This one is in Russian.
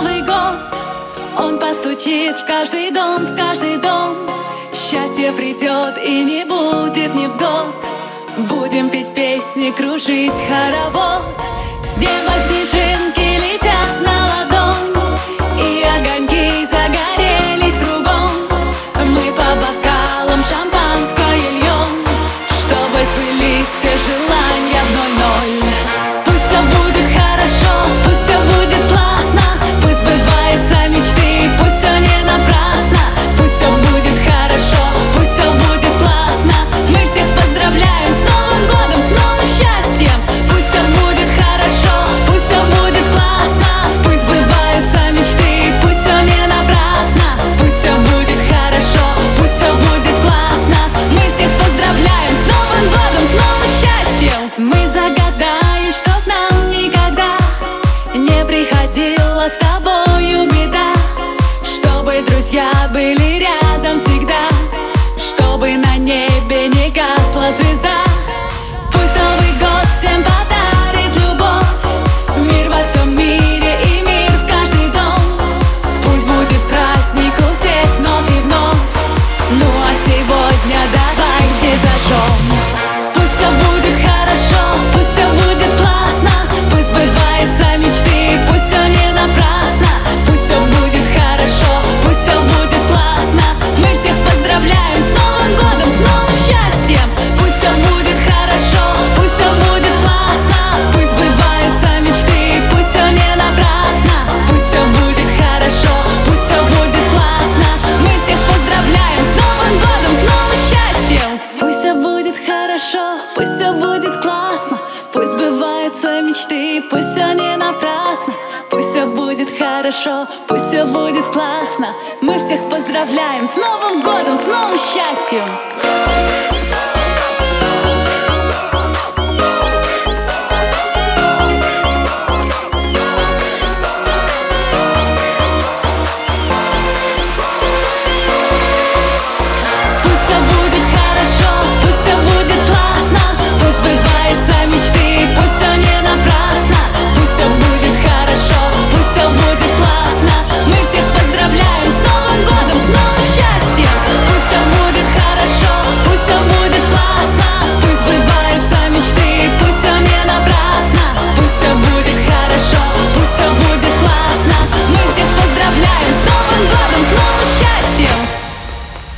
Новый год. Он постучит в каждый дом, в каждый дом. Счастье придет и не будет невзгод. Будем петь песни, кружить хоровод. С неба снижи приходила с тобою беда Чтобы друзья были мечты. Пусть все не напрасно Пусть все будет хорошо Пусть все будет классно. Мы всех поздравляем с Новым годом, с новым счастьем!